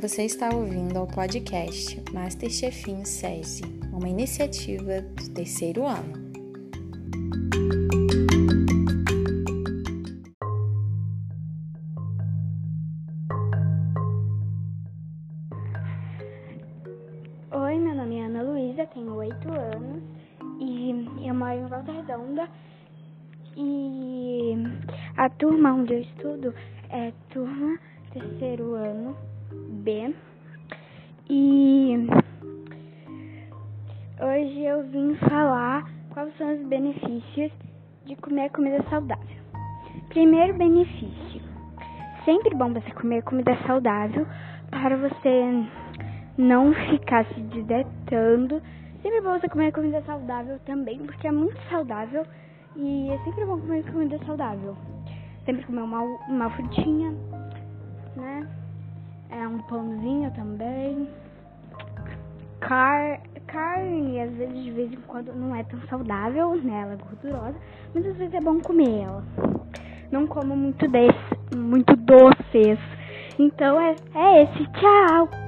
Você está ouvindo ao podcast Masterchefinho SESI, uma iniciativa do terceiro ano. Oi, meu nome é Ana Luísa, tenho oito anos e eu moro em Volta Redonda. E a turma onde eu estudo é turma terceiro ano B. E hoje eu vim falar quais são os benefícios de comer comida saudável. Primeiro benefício: sempre bom você comer comida saudável para você não ficar se desidratando. Sempre bom você comer comida saudável também, porque é muito saudável e é sempre bom comer comida saudável. Sempre comer uma, uma frutinha, pãozinho também. Car carne, às vezes de vez em quando não é tão saudável, né? Ela é gordurosa, mas às vezes é bom comer ela. Não como muito desse, muito doces. Então é, é esse. Tchau!